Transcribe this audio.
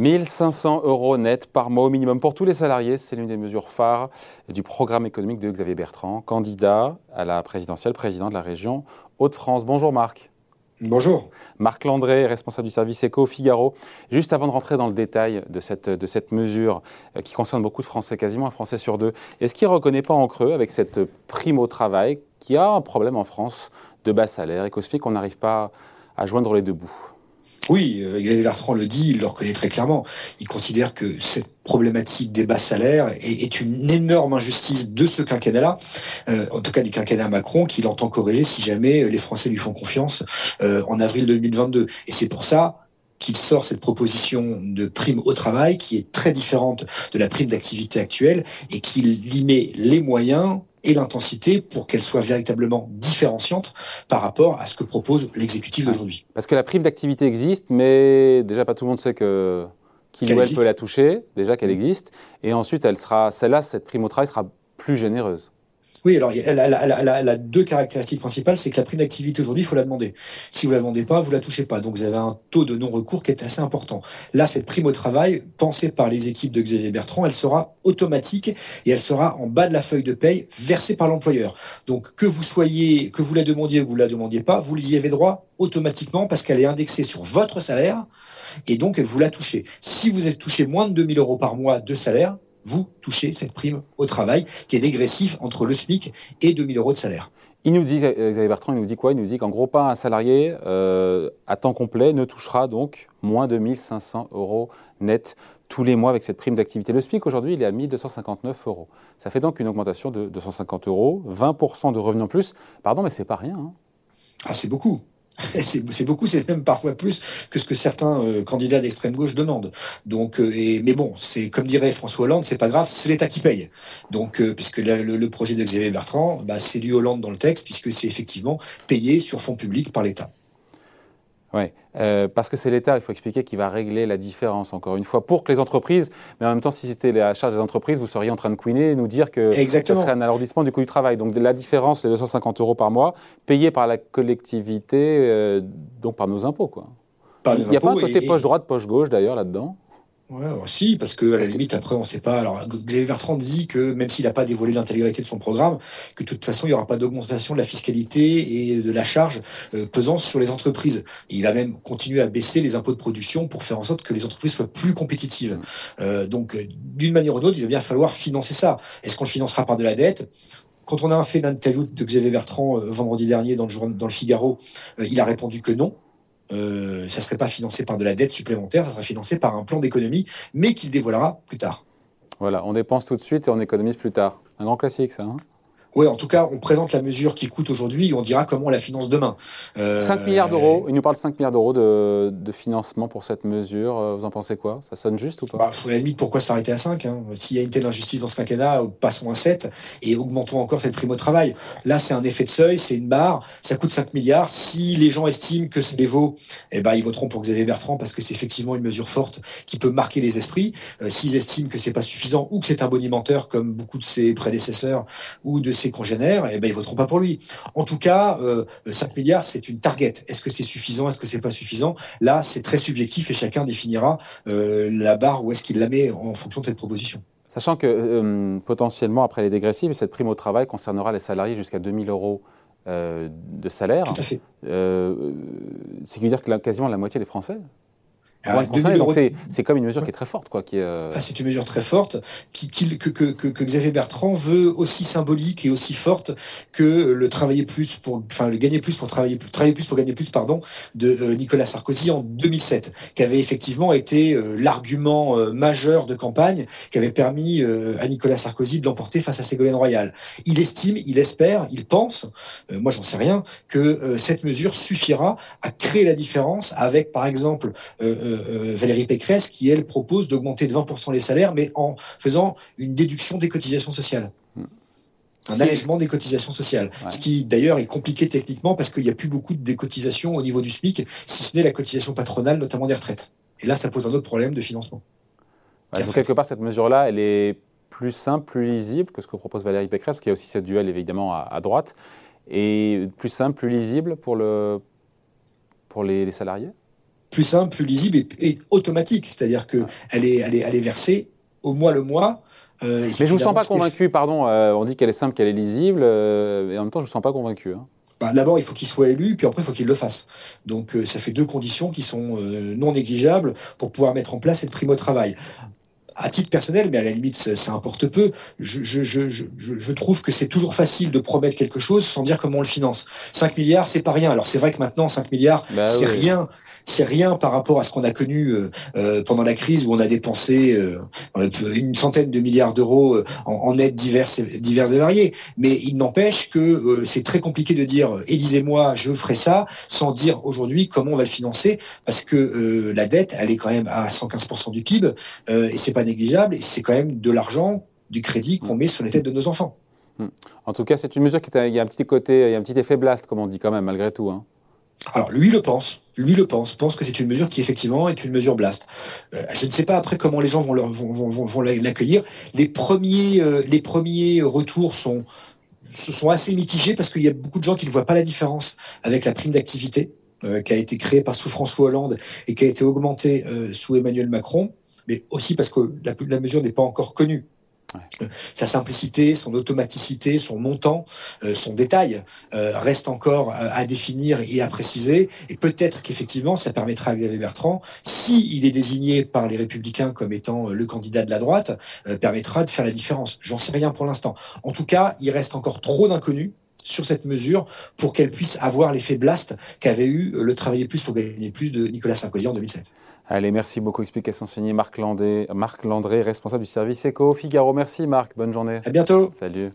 1500 euros net par mois au minimum pour tous les salariés. C'est l'une des mesures phares du programme économique de Xavier Bertrand, candidat à la présidentielle, président de la région Hauts-de-France. Bonjour Marc. Bonjour. Marc Landré, responsable du service éco Figaro. Juste avant de rentrer dans le détail de cette, de cette mesure euh, qui concerne beaucoup de Français, quasiment un Français sur deux, est-ce qu'il ne reconnaît pas en creux avec cette prime au travail qui a un problème en France de bas salaire et qu'au qu'on n'arrive pas à joindre les deux bouts? Oui, euh, Xavier Bertrand le dit, il le reconnaît très clairement. Il considère que cette problématique des bas salaires est, une énorme injustice de ce quinquennat-là, euh, en tout cas du quinquennat Macron, qu'il entend corriger si jamais les Français lui font confiance euh, en avril 2022. Et c'est pour ça qu'il sort cette proposition de prime au travail qui est très différente de la prime d'activité actuelle et qu'il y met les moyens et l'intensité pour qu'elle soit véritablement différenciante par rapport à ce que propose l'exécutif d'aujourd'hui. Parce que la prime d'activité existe, mais déjà pas tout le monde sait que qu'il ou elle peut la toucher, déjà qu'elle existe, et ensuite elle sera, celle-là, cette prime au travail sera plus généreuse. Oui, alors elle a, deux caractéristiques principales, c'est que la prime d'activité aujourd'hui, il faut la demander. Si vous la demandez pas, vous la touchez pas. Donc vous avez un taux de non-recours qui est assez important. Là, cette prime au travail, pensée par les équipes de Xavier Bertrand, elle sera automatique et elle sera en bas de la feuille de paye versée par l'employeur. Donc que vous soyez, que vous la demandiez ou que vous la demandiez pas, vous y avez droit automatiquement parce qu'elle est indexée sur votre salaire et donc vous la touchez. Si vous êtes touché moins de 2000 euros par mois de salaire, vous touchez cette prime au travail qui est dégressif entre le SMIC et 2000 euros de salaire. Il nous dit, Xavier Bertrand, il nous dit quoi? Il nous dit qu'en gros, pas un salarié euh, à temps complet ne touchera donc moins de 1500 euros net tous les mois avec cette prime d'activité. Le SMIC aujourd'hui, il est à 1259 euros. Ça fait donc une augmentation de 250 euros, 20% de revenus en plus. Pardon, mais c'est pas rien. Hein. Ah, c'est beaucoup. c'est beaucoup, c'est même parfois plus que ce que certains euh, candidats d'extrême gauche demandent. Donc, euh, et, mais bon, c'est comme dirait François Hollande, c'est pas grave, c'est l'État qui paye. Donc, euh, puisque le, projet de Xavier Bertrand, bah, c'est du Hollande dans le texte, puisque c'est effectivement payé sur fonds publics par l'État. Oui, euh, parce que c'est l'État, il faut expliquer, qui va régler la différence, encore une fois, pour que les entreprises, mais en même temps, si c'était la charge des entreprises, vous seriez en train de couiner et nous dire que ce serait un alourdissement du coût du travail. Donc la différence, les 250 euros par mois, payés par la collectivité, euh, donc par nos impôts. Quoi. il n'y a pas un côté poche droite, poche gauche d'ailleurs là-dedans Ouais, aussi, parce que à la limite, après, on ne sait pas. Alors, Xavier Bertrand dit que même s'il n'a pas dévoilé l'intégralité de son programme, que de toute façon, il n'y aura pas d'augmentation de la fiscalité et de la charge euh, pesant sur les entreprises. il va même continuer à baisser les impôts de production pour faire en sorte que les entreprises soient plus compétitives. Euh, donc, d'une manière ou d'autre, il va bien falloir financer ça. Est-ce qu'on le financera par de la dette? Quand on a fait l'interview de Xavier Bertrand euh, vendredi dernier dans le, dans le Figaro, euh, il a répondu que non euh, ça ne serait pas financé par de la dette supplémentaire, ça serait financé par un plan d'économie, mais qu'il dévoilera plus tard. Voilà, on dépense tout de suite et on économise plus tard. Un grand classique, ça. Hein oui, en tout cas, on présente la mesure qui coûte aujourd'hui et on dira comment on la finance demain. 5 euh, milliards d'euros, il nous parle de 5 milliards d'euros de, financement pour cette mesure. Euh, vous en pensez quoi? Ça sonne juste ou pas? Bah, faut, limite, pourquoi s'arrêter à 5 hein? S'il y a une telle injustice dans ce quinquennat, passons à 7 et augmentons encore cette prime au travail. Là, c'est un effet de seuil, c'est une barre, ça coûte 5 milliards. Si les gens estiment que c'est les vaut, eh ben, ils voteront pour Xavier Bertrand parce que c'est effectivement une mesure forte qui peut marquer les esprits. Euh, s'ils estiment que c'est pas suffisant ou que c'est un bonimenteur comme beaucoup de ses prédécesseurs ou de ses congénères, eh ben, ils voteront pas pour lui. En tout cas, euh, 5 milliards, c'est une target. Est-ce que c'est suffisant? Est-ce que c'est pas suffisant? Là, c'est très subjectif et chacun définira euh, la barre où est-ce qu'il la met en fonction de cette proposition. Sachant que euh, potentiellement, après les dégressives, cette prime au travail concernera les salariés jusqu'à 2000 euros euh, de salaire. Tout à fait. ce qui veut dire que quasiment la moitié des Français ah, c'est comme une mesure qui est très forte. quoi. Euh, ah, c'est une mesure très forte qui, que, que, que, Xavier Bertrand veut aussi symbolique et aussi forte que le travailler plus pour, enfin le gagner plus pour travailler plus, travailler plus pour gagner plus, pardon, de euh, Nicolas Sarkozy en 2007, qui avait effectivement été euh, l'argument majeur de campagne qui avait permis à Nicolas Sarkozy de l'emporter face à Ségolène Royal. Il estime, il espère, il pense, moi j'en sais rien, que cette mesure suffira à créer la différence avec, par exemple, euh, Valérie Pécresse, qui, elle, propose d'augmenter de 20% les salaires, mais en faisant une déduction des cotisations sociales. Un allègement des cotisations sociales. Ce qui, d'ailleurs, est compliqué techniquement parce qu'il n'y a plus beaucoup de cotisations au niveau du SMIC, si ce n'est la cotisation patronale, notamment des retraites. Et là, ça pose un autre problème de financement. donc, quelque part, cette mesure-là, elle est plus simple, plus lisible que ce que propose Valérie Pécresse, parce qu'il y a aussi ce duel, évidemment, à, droite, et plus simple, plus lisible pour, le, pour les salariés? Plus simple, plus lisible et, automatique. C'est-à-dire que elle est, elle est, elle est versée au mois le mois. Euh, mais je ne vous sens pas convaincu, pardon. Euh, on dit qu'elle est simple, qu'elle est lisible, euh, et en même temps, je ne vous sens pas convaincu. Hein. Bah, D'abord, il faut qu'il soit élu, puis après, il faut qu'il le fasse. Donc, ça fait deux conditions qui sont non négligeables pour pouvoir mettre en place cette prime au travail à titre personnel, mais à la limite, ça, importe peu, je, je, je, je trouve que c'est toujours facile de promettre quelque chose sans dire comment on le finance. 5 milliards, c'est pas rien. Alors c'est vrai que maintenant, 5 milliards, bah c'est rien c'est rien par rapport à ce qu'on a connu euh, euh, pendant la crise où on a dépensé euh, une centaine de milliards d'euros en, en aides diverses et, diverses et variées. Mais il n'empêche que c'est très compliqué de dire élisez-moi, je ferai ça, sans dire aujourd'hui comment on va le financer, parce que la dette, elle est quand même à 115% du PIB et c'est pas négligeable, et c'est quand même de l'argent, du crédit qu'on met sur les têtes de nos enfants. Hmm. En tout cas, c'est une mesure qui a, il y a un petit côté, il y a un petit effet blast, comme on dit quand même, malgré tout. Hein. Alors lui le pense, lui le pense, pense que c'est une mesure qui effectivement est une mesure blast. Euh, je ne sais pas après comment les gens vont, vont, vont, l'accueillir. Les premiers, euh, les premiers retours sont, sont assez mitigés parce qu'il y a beaucoup de gens qui ne voient pas la différence avec la prime d'activité euh, qui a été créée par sous François Hollande et qui a été augmentée sous Emmanuel Macron, mais aussi parce que la, la mesure n'est pas encore connue. Sa simplicité, son automaticité, son montant, euh, son détail euh, reste encore euh, à définir et à préciser. Et peut-être qu'effectivement, ça permettra à Xavier Bertrand, s'il il est désigné par les Républicains comme étant le candidat de la droite, permettra de faire la différence. J'en sais rien pour l'instant. En tout cas, il reste encore trop d'inconnus sur cette mesure pour qu'elle puisse avoir l'effet blast qu'avait eu le travailler plus pour gagner plus de Nicolas Sarkozy en 2007. Allez, merci beaucoup. Explication signée Marc, Landé, Marc Landré, responsable du service Eco Figaro. Merci Marc, bonne journée. À bientôt. Salut.